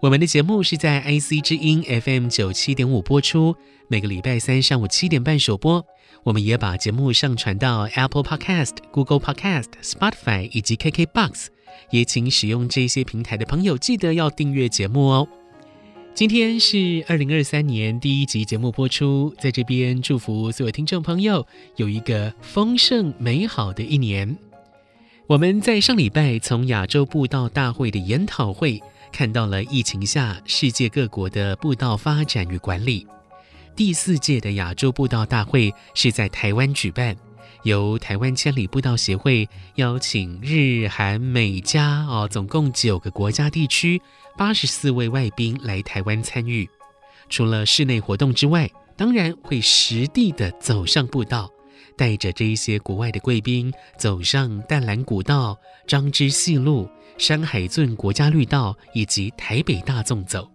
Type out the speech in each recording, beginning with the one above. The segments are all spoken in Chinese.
我们的节目是在 IC 之音 FM 九七点五播出，每个礼拜三上午七点半首播。我们也把节目上传到 Apple Podcast、Google Podcast、Spotify 以及 KKBox。也请使用这些平台的朋友记得要订阅节目哦。今天是二零二三年第一集节目播出，在这边祝福所有听众朋友有一个丰盛美好的一年。我们在上礼拜从亚洲步道大会的研讨会看到了疫情下世界各国的步道发展与管理。第四届的亚洲步道大会是在台湾举办，由台湾千里步道协会邀请日韩美加哦，总共九个国家地区。八十四位外宾来台湾参与，除了室内活动之外，当然会实地的走上步道，带着这一些国外的贵宾走上淡兰古道、彰之细路、山海圳国家绿道以及台北大纵走。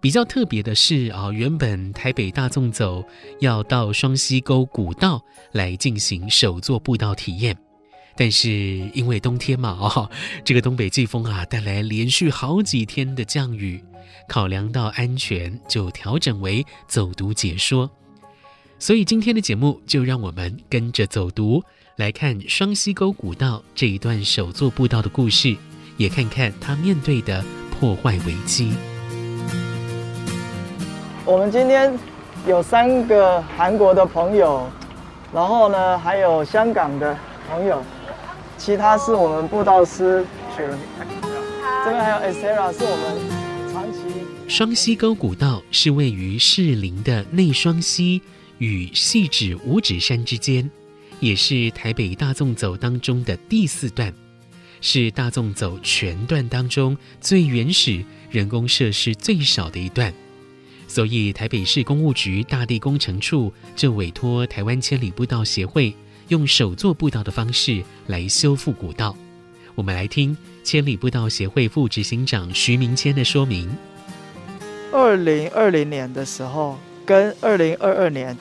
比较特别的是啊，原本台北大纵走要到双溪沟古道来进行手作步道体验。但是因为冬天嘛，哦，这个东北季风啊，带来连续好几天的降雨，考量到安全，就调整为走读解说。所以今天的节目就让我们跟着走读，来看双溪沟古道这一段手作步道的故事，也看看他面对的破坏危机。我们今天有三个韩国的朋友，然后呢，还有香港的朋友。其他是我们步道师群，这边还有 Estera，是我们长期。双溪沟古道是位于士林的内双溪与细指五指山之间，也是台北大纵走当中的第四段，是大纵走全段当中最原始、人工设施最少的一段，所以台北市公务局大地工程处就委托台湾千里步道协会。用手作步道的方式来修复古道，我们来听千里步道协会副执行长徐明谦的说明。二零二零年的时候，跟二零二二年，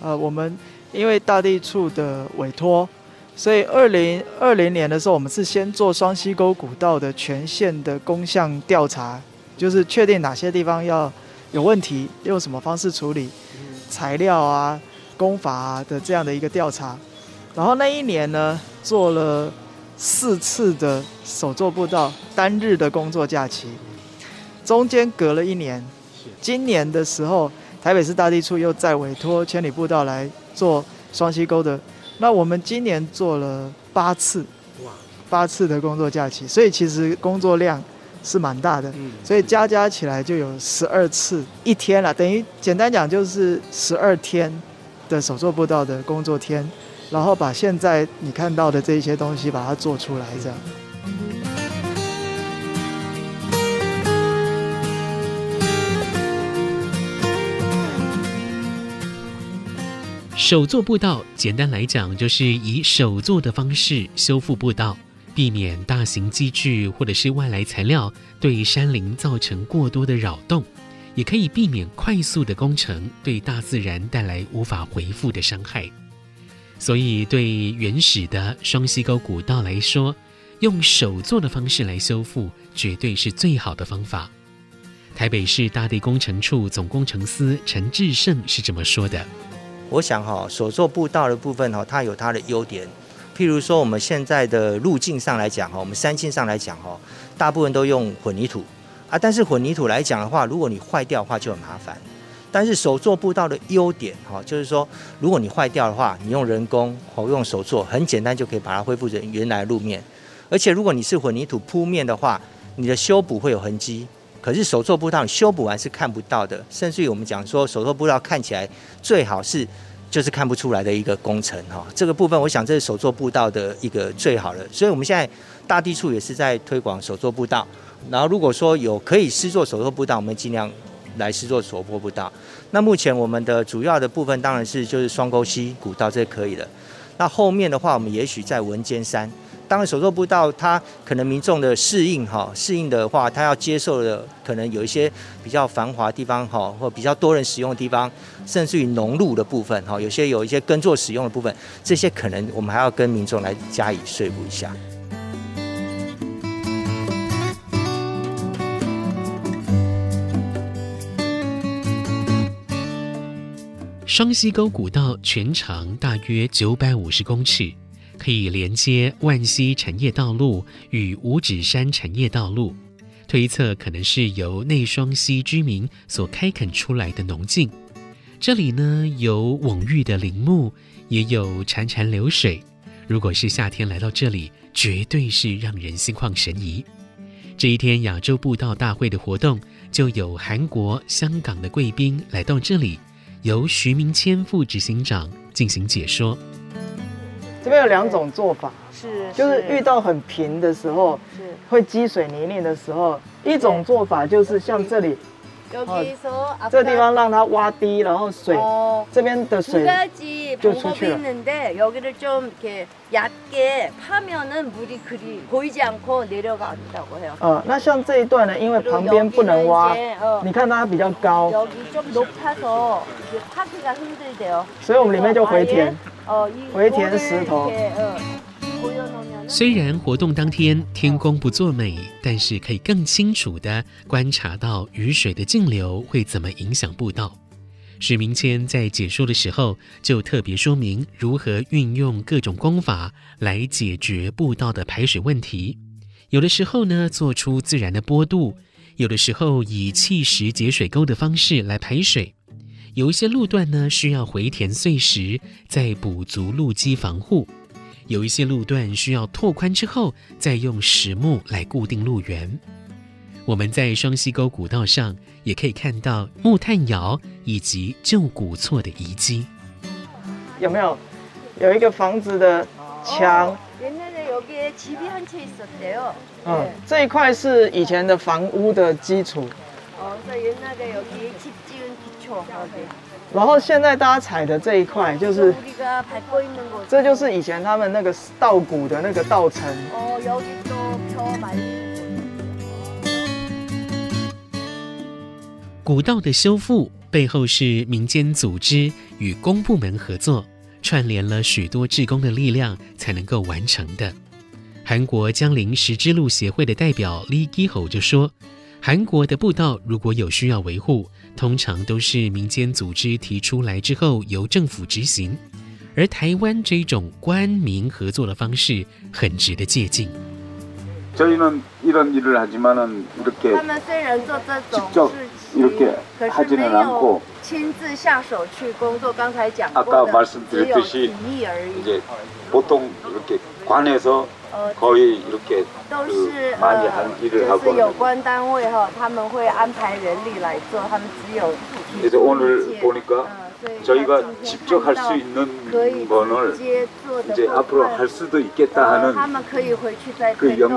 呃，我们因为大地处的委托，所以二零二零年的时候，我们是先做双溪沟古道的全线的工项调查，就是确定哪些地方要有问题，用什么方式处理，材料啊、工法啊的这样的一个调查。然后那一年呢，做了四次的手作步道单日的工作假期，中间隔了一年。今年的时候，台北市大地处又再委托千里步道来做双溪沟的，那我们今年做了八次，哇八次的工作假期，所以其实工作量是蛮大的，所以加加起来就有十二次一天了，等于简单讲就是十二天的手作步道的工作天。然后把现在你看到的这些东西把它做出来，这样。手作步道，简单来讲就是以手作的方式修复步道，避免大型机具或者是外来材料对山林造成过多的扰动，也可以避免快速的工程对大自然带来无法回复的伤害。所以，对原始的双溪沟古道来说，用手作的方式来修复，绝对是最好的方法。台北市大地工程处总工程师陈志胜是这么说的：“我想哈，手作步道的部分哈，它有它的优点。譬如说，我们现在的路径上来讲哈，我们山径上来讲哈，大部分都用混凝土啊。但是混凝土来讲的话，如果你坏掉的话就很麻烦。但是手作步道的优点哈，就是说，如果你坏掉的话，你用人工或用手做，很简单就可以把它恢复成原来路面。而且如果你是混凝土铺面的话，你的修补会有痕迹。可是手作步道你修补完是看不到的，甚至于我们讲说手作步道看起来最好是就是看不出来的一个工程哈。这个部分我想这是手作步道的一个最好的，所以我们现在大地处也是在推广手作步道。然后如果说有可以施作手作步道，我们尽量。来施作手作步道，那目前我们的主要的部分当然是就是双沟溪古道，这可以了。那后面的话，我们也许在文尖山，当然手作步道它可能民众的适应哈，适应的话，它要接受的可能有一些比较繁华地方哈，或比较多人使用的地方，甚至于农路的部分哈，有些有一些耕作使用的部分，这些可能我们还要跟民众来加以说服一下。双溪沟古道全长大约九百五十公尺，可以连接万溪产业道路与五指山产业道路，推测可能是由内双溪居民所开垦出来的农径。这里呢，有蓊郁的林木，也有潺潺流水。如果是夏天来到这里，绝对是让人心旷神怡。这一天亚洲步道大会的活动，就有韩国、香港的贵宾来到这里。由徐明谦副执行长进行解说。这边有两种做法，是就是遇到很平的时候，是。会积水泥泞的时候，一种做法就是像这里。哦，这个地方让它挖低，然后水这边的水就出去了。呃，那像这一段呢，因为旁边不能挖，你看它比较高，所以我们里面就回填，回填石头。虽然活动当天天公不作美，但是可以更清楚地观察到雨水的径流会怎么影响步道。许明谦在解说的时候就特别说明如何运用各种工法来解决步道的排水问题。有的时候呢，做出自然的坡度；有的时候以砌石截水沟的方式来排水；有一些路段呢，需要回填碎石，再补足路基防护。有一些路段需要拓宽之后，再用实木来固定路缘。我们在双溪沟古道上也可以看到木炭窑以及旧古厝的遗迹。有没有？有一个房子的墙。嗯，这一块是以前的房屋的基础。哦，然后现在大家踩的这一块，就是，这就是以前他们那个稻谷的那个稻城。古道的修复背后是民间组织与公部门合作，串联了许多志工的力量才能够完成的。韩国江陵石之路协会的代表李基吼就说：“韩国的步道如果有需要维护。”通常都是民间组织提出来之后，由政府执行。而台湾这种官民合作的方式，很值得借鉴。他们虽然做这种事情，可是没有亲自下手去工作。刚才讲过的，只有提议而已。可以都是呃，就是有关单位哈，他们会安排人力来做，他们只有提出意见。嗯，所以他们今天看到可以直接做的部分，他们可以回去再推动。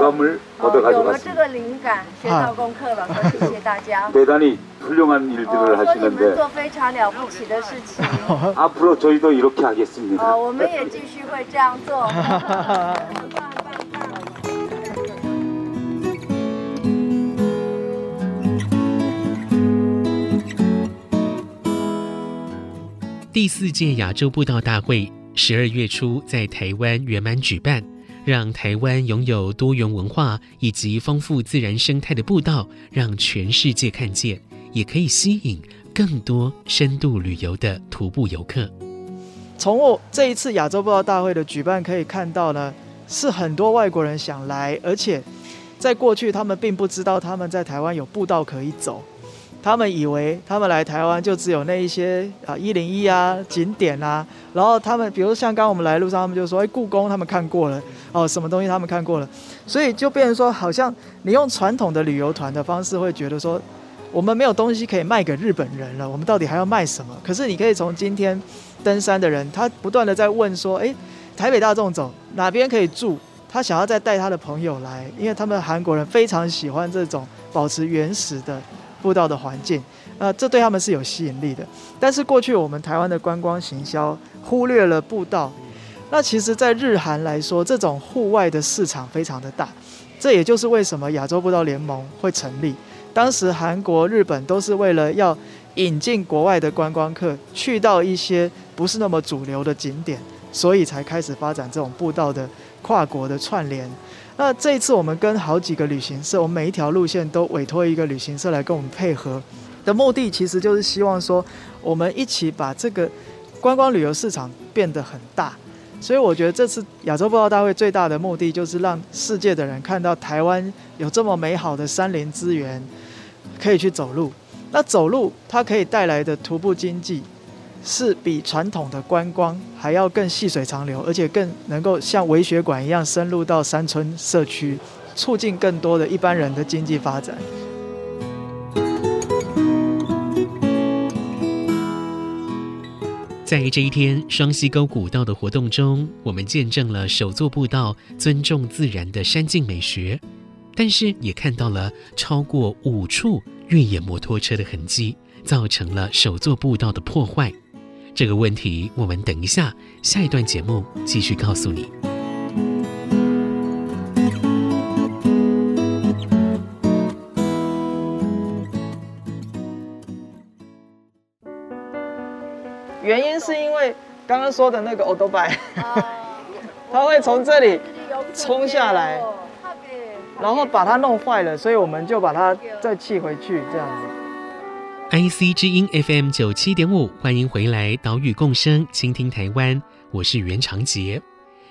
有了这个灵感，学到功课了，谢谢大家。对，你们做非常了不起的事情。哦，我们也继续会这样做。第四届亚洲步道大会十二月初在台湾圆满举办，让台湾拥有多元文化以及丰富自然生态的步道，让全世界看见，也可以吸引更多深度旅游的徒步游客。从我这一次亚洲步道大会的举办可以看到呢，是很多外国人想来，而且在过去他们并不知道他们在台湾有步道可以走。他们以为他们来台湾就只有那一些啊一零一啊景点啊，然后他们比如像刚刚我们来路上，他们就说哎故宫他们看过了哦，什么东西他们看过了，所以就变成说好像你用传统的旅游团的方式会觉得说我们没有东西可以卖给日本人了，我们到底还要卖什么？可是你可以从今天登山的人，他不断的在问说，哎，台北大众走哪边可以住？他想要再带他的朋友来，因为他们韩国人非常喜欢这种保持原始的。步道的环境，呃，这对他们是有吸引力的。但是过去我们台湾的观光行销忽略了步道，那其实，在日韩来说，这种户外的市场非常的大。这也就是为什么亚洲步道联盟会成立。当时韩国、日本都是为了要引进国外的观光客，去到一些不是那么主流的景点，所以才开始发展这种步道的跨国的串联。那这一次我们跟好几个旅行社，我们每一条路线都委托一个旅行社来跟我们配合的目的，其实就是希望说，我们一起把这个观光旅游市场变得很大。所以我觉得这次亚洲步道大会最大的目的，就是让世界的人看到台湾有这么美好的山林资源，可以去走路。那走路它可以带来的徒步经济。是比传统的观光还要更细水长流，而且更能够像微血管一样深入到山村社区，促进更多的一般人的经济发展。在这一天双溪沟古道的活动中，我们见证了手作步道尊重自然的山径美学，但是也看到了超过五处越野摩托车的痕迹，造成了手作步道的破坏。这个问题，我们等一下下一段节目继续告诉你。原因是因为刚刚说的那个欧兜拜，它会从这里冲下来，然后把它弄坏了，所以我们就把它再砌回去，这样子。IC 之音 FM 九七点五，欢迎回来，岛屿共生，倾听台湾，我是袁长杰。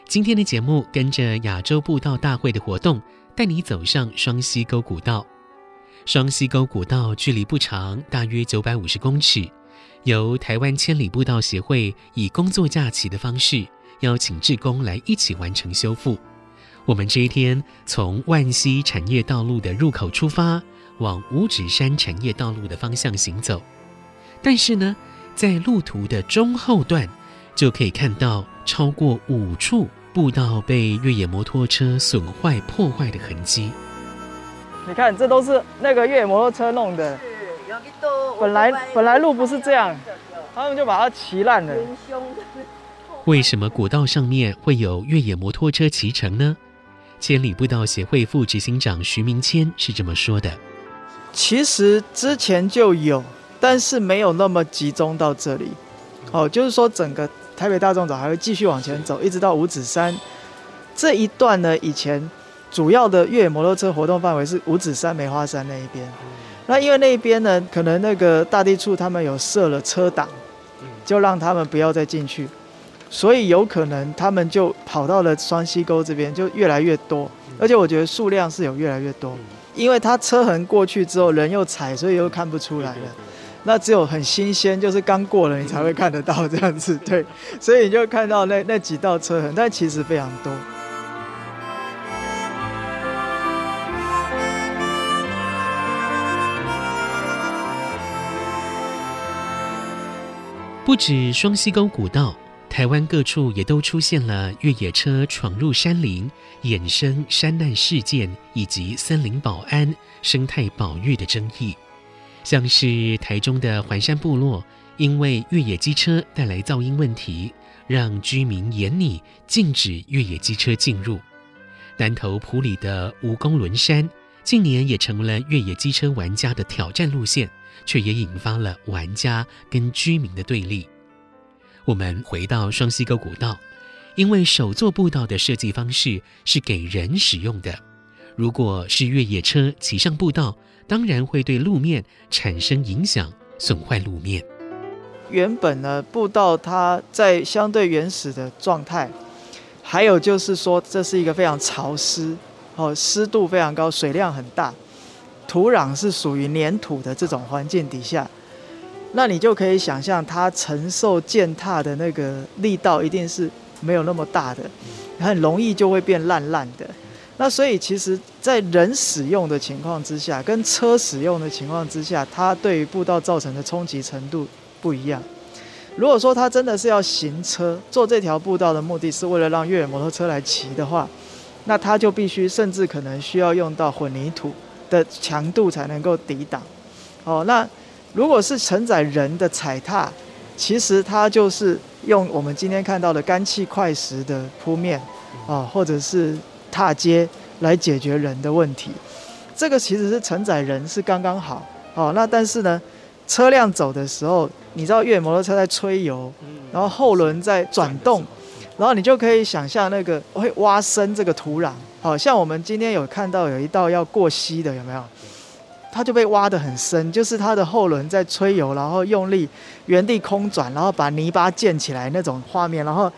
今天的节目跟着亚洲步道大会的活动，带你走上双溪沟古道。双溪沟古道距离不长，大约九百五十公尺，由台湾千里步道协会以工作假期的方式，邀请志工来一起完成修复。我们这一天从万溪产业道路的入口出发。往五指山产业道路的方向行走，但是呢，在路途的中后段，就可以看到超过五处步道被越野摩托车损坏破坏的痕迹。你看，这都是那个越野摩托车弄的。本来本来路不是这样，他们就把它骑烂了。为什么古道上面会有越野摩托车骑乘呢？千里步道协会副执行长徐明谦是这么说的。其实之前就有，但是没有那么集中到这里。哦，就是说整个台北大众走还会继续往前走，一直到五指山这一段呢。以前主要的越野摩托车活动范围是五指山、梅花山那一边。那因为那一边呢，可能那个大地处他们有设了车挡，就让他们不要再进去，所以有可能他们就跑到了双溪沟这边，就越来越多。而且我觉得数量是有越来越多。因为它车痕过去之后，人又踩，所以又看不出来了。那只有很新鲜，就是刚过了，你才会看得到这样子。对，所以你就看到那那几道车痕，但其实非常多。不止双溪沟古道。台湾各处也都出现了越野车闯入山林、衍生山难事件以及森林保安、生态保育的争议，像是台中的环山部落，因为越野机车带来噪音问题，让居民严拟禁止越野机车进入。南投埔里的蜈蚣仑山，近年也成为了越野机车玩家的挑战路线，却也引发了玩家跟居民的对立。我们回到双溪沟古道，因为首座步道的设计方式是给人使用的，如果是越野车骑上步道，当然会对路面产生影响，损坏路面。原本呢，步道它在相对原始的状态，还有就是说，这是一个非常潮湿，哦，湿度非常高，水量很大。土壤是属于黏土的这种环境底下，那你就可以想象它承受践踏的那个力道一定是没有那么大的，很容易就会变烂烂的。那所以其实，在人使用的情况之下，跟车使用的情况之下，它对于步道造成的冲击程度不一样。如果说它真的是要行车，做这条步道的目的是为了让越野摩托车来骑的话，那它就必须甚至可能需要用到混凝土。的强度才能够抵挡，哦，那如果是承载人的踩踏，其实它就是用我们今天看到的干气块石的铺面，啊，或者是踏阶来解决人的问题。这个其实是承载人是刚刚好，哦，那但是呢，车辆走的时候，你知道越野摩托车在吹油，然后后轮在转动，然后你就可以想象那个会挖深这个土壤。好像我们今天有看到有一道要过溪的，有没有？它就被挖得很深，就是它的后轮在吹油，然后用力原地空转，然后把泥巴溅起来那种画面，然后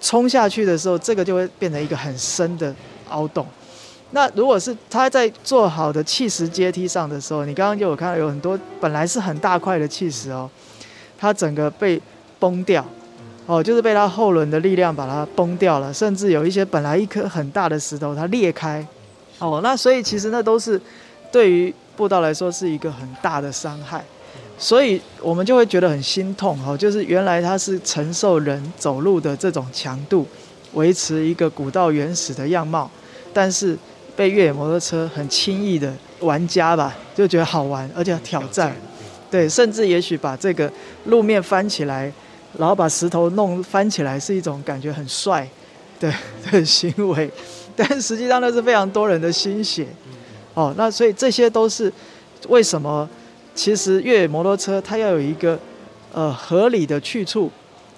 冲下去的时候，这个就会变成一个很深的凹洞。那如果是它在做好的砌石阶梯上的时候，你刚刚就有看到有很多本来是很大块的砌石哦，它整个被崩掉。哦，就是被它后轮的力量把它崩掉了，甚至有一些本来一颗很大的石头它裂开，哦，那所以其实那都是对于步道来说是一个很大的伤害，所以我们就会觉得很心痛哦，就是原来它是承受人走路的这种强度，维持一个古道原始的样貌，但是被越野摩托车很轻易的玩家吧，就觉得好玩而且挑战，对，甚至也许把这个路面翻起来。然后把石头弄翻起来是一种感觉很帅的 的行为，但实际上那是非常多人的心血。哦，那所以这些都是为什么？其实越野摩托车它要有一个呃合理的去处，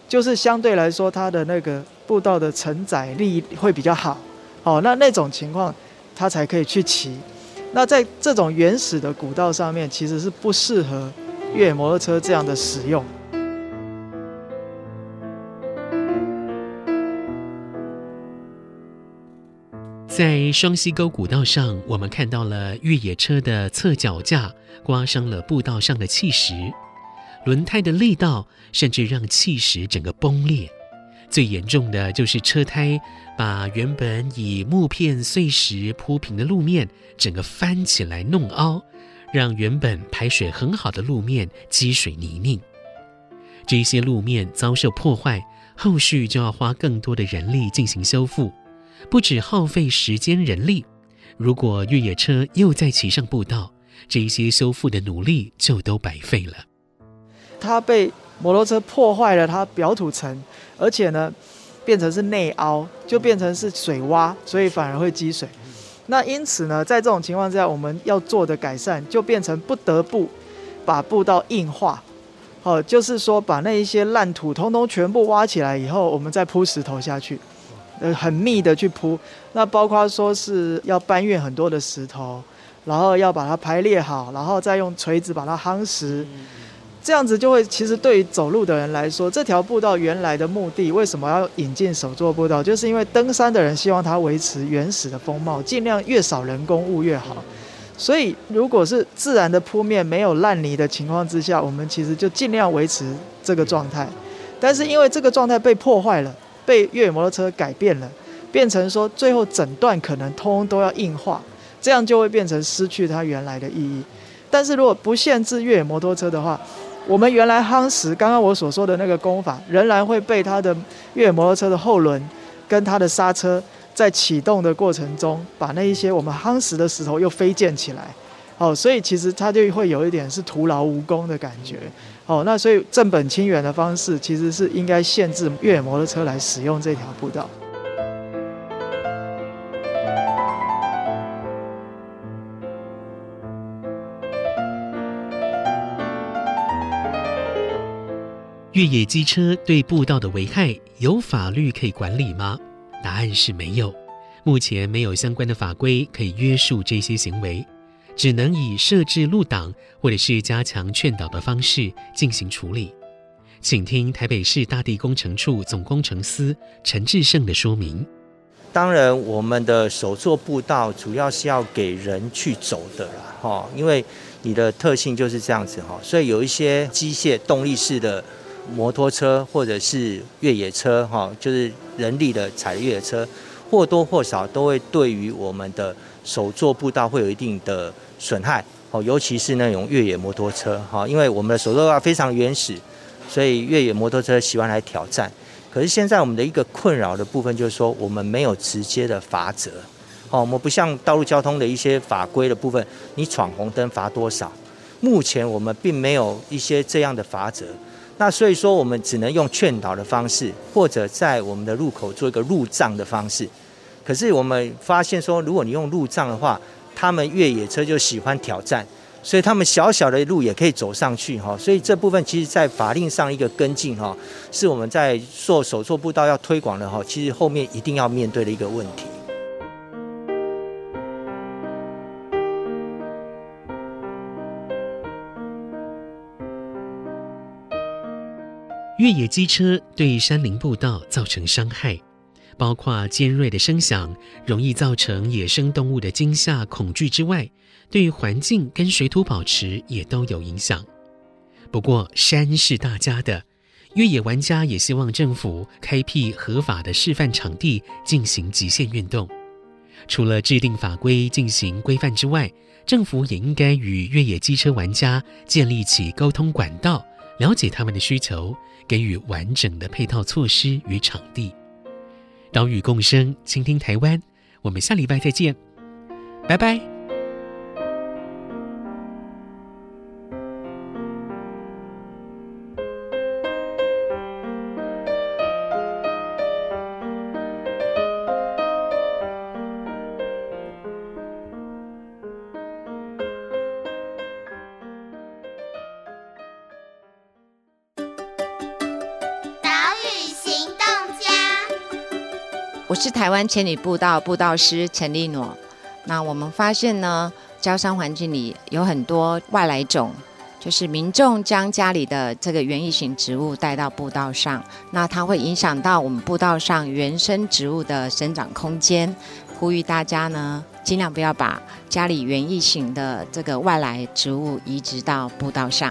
就是相对来说它的那个步道的承载力会比较好。哦，那那种情况它才可以去骑。那在这种原始的古道上面，其实是不适合越野摩托车这样的使用。在双溪沟古道上，我们看到了越野车的侧脚架刮伤了步道上的砌石，轮胎的力道甚至让砌石整个崩裂。最严重的就是车胎把原本以木片碎石铺平的路面整个翻起来弄凹，让原本排水很好的路面积水泥泞。这些路面遭受破坏，后续就要花更多的人力进行修复。不止耗费时间人力，如果越野车又再骑上步道，这一些修复的努力就都白费了。它被摩托车破坏了它表土层，而且呢，变成是内凹，就变成是水洼，所以反而会积水。那因此呢，在这种情况之下，我们要做的改善就变成不得不把步道硬化，哦，就是说把那一些烂土通通全部挖起来以后，我们再铺石头下去。呃，很密的去铺，那包括说是要搬运很多的石头，然后要把它排列好，然后再用锤子把它夯实，这样子就会，其实对于走路的人来说，这条步道原来的目的，为什么要引进手作步道？就是因为登山的人希望它维持原始的风貌，尽量越少人工物越好。所以，如果是自然的铺面没有烂泥的情况之下，我们其实就尽量维持这个状态。但是因为这个状态被破坏了。被越野摩托车改变了，变成说最后整段可能通都要硬化，这样就会变成失去它原来的意义。但是如果不限制越野摩托车的话，我们原来夯实刚刚我所说的那个功法，仍然会被它的越野摩托车的后轮跟它的刹车在启动的过程中，把那一些我们夯实的石头又飞溅起来。哦，所以其实它就会有一点是徒劳无功的感觉。哦，那所以正本清源的方式其实是应该限制越野摩托车来使用这条步道。越野机车对步道的危害有法律可以管理吗？答案是没有，目前没有相关的法规可以约束这些行为。只能以设置路挡或者是加强劝导的方式进行处理，请听台北市大地工程处总工程司陈志胜的说明。当然我们的手作步道主要是要给人去走的啦，哈，因为你的特性就是这样子哈，所以有一些机械动力式的摩托车或者是越野车哈，就是人力的踩越野车，或多或少都会对于我们的手作步道会有一定的损害哦，尤其是那种越野摩托车哈，因为我们的手作步道非常原始，所以越野摩托车喜欢来挑战。可是现在我们的一个困扰的部分就是说，我们没有直接的罚则，哦，我们不像道路交通的一些法规的部分，你闯红灯罚多少？目前我们并没有一些这样的罚则，那所以说我们只能用劝导的方式，或者在我们的路口做一个路障的方式。可是我们发现说，如果你用路障的话，他们越野车就喜欢挑战。所以他们小小的路也可以走上去哈，所以这部分其实，在法令上一个跟进哈，是我们在做手作步道要推广的哈，其实后面一定要面对的一个问题。越野机车对山林步道造成伤害，包括尖锐的声响，容易造成野生动物的惊吓、恐惧之外。对环境跟水土保持也都有影响。不过山是大家的，越野玩家也希望政府开辟合法的示范场地进行极限运动。除了制定法规进行规范之外，政府也应该与越野机车玩家建立起沟通管道，了解他们的需求，给予完整的配套措施与场地。岛屿共生，倾听台湾。我们下礼拜再见，拜拜。是台湾千里步道步道师陈丽诺。那我们发现呢，郊山环境里有很多外来种，就是民众将家里的这个园艺型植物带到步道上，那它会影响到我们步道上原生植物的生长空间。呼吁大家呢，尽量不要把家里园艺型的这个外来植物移植到步道上。